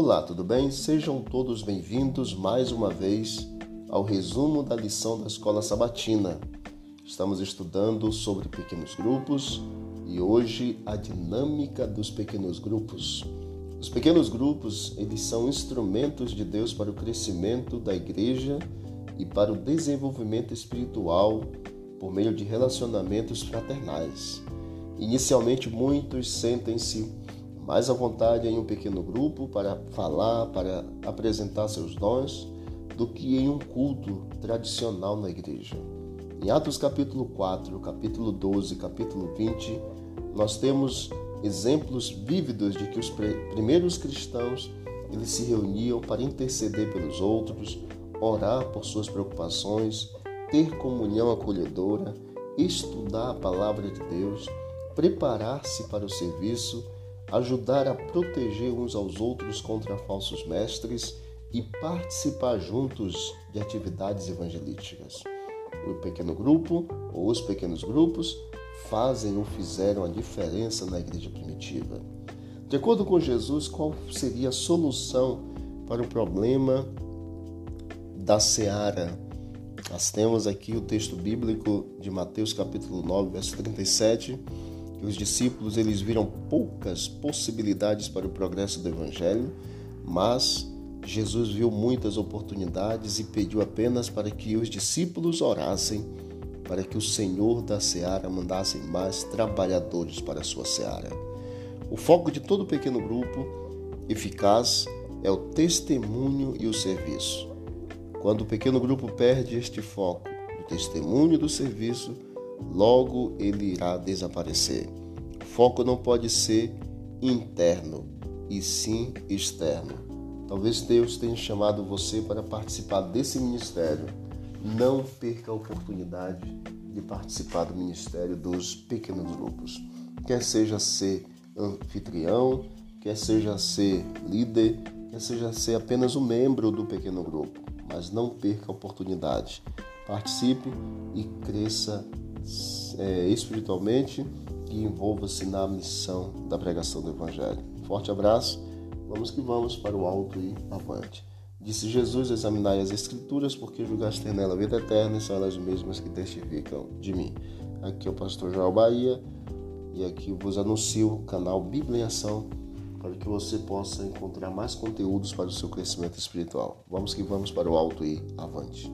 Olá, tudo bem? Sejam todos bem-vindos mais uma vez ao resumo da lição da Escola Sabatina. Estamos estudando sobre pequenos grupos e hoje a dinâmica dos pequenos grupos. Os pequenos grupos, eles são instrumentos de Deus para o crescimento da igreja e para o desenvolvimento espiritual por meio de relacionamentos fraternais. Inicialmente, muitos sentem-se mais à vontade em um pequeno grupo para falar, para apresentar seus dons, do que em um culto tradicional na igreja. Em Atos capítulo 4, capítulo 12, capítulo 20, nós temos exemplos vívidos de que os primeiros cristãos eles se reuniam para interceder pelos outros, orar por suas preocupações, ter comunhão acolhedora, estudar a palavra de Deus, preparar-se para o serviço ajudar a proteger uns aos outros contra falsos mestres e participar juntos de atividades evangelísticas. O pequeno grupo ou os pequenos grupos fazem ou fizeram a diferença na igreja primitiva. De acordo com Jesus, qual seria a solução para o problema da seara? Nós temos aqui o texto bíblico de Mateus capítulo 9, verso 37, que os discípulos eles viram poucas possibilidades para o progresso do evangelho, mas Jesus viu muitas oportunidades e pediu apenas para que os discípulos orassem para que o Senhor da seara mandasse mais trabalhadores para a sua seara. O foco de todo pequeno grupo eficaz é o testemunho e o serviço. Quando o pequeno grupo perde este foco, o testemunho e do serviço, logo ele irá desaparecer. O foco não pode ser interno, e sim externo. Talvez Deus tenha chamado você para participar desse ministério. Não perca a oportunidade de participar do ministério dos pequenos grupos. Quer seja ser anfitrião, quer seja ser líder, quer seja ser apenas um membro do pequeno grupo, mas não perca a oportunidade. Participe e cresça é, espiritualmente e envolva-se na missão da pregação do Evangelho. Forte abraço, vamos que vamos para o alto e avante. Disse Jesus: Examinai as Escrituras, porque julgaste nela a vida eterna e são elas mesmas que testificam de mim. Aqui é o pastor João Bahia e aqui vos anuncio o canal Bíblia em Ação para que você possa encontrar mais conteúdos para o seu crescimento espiritual. Vamos que vamos para o alto e avante.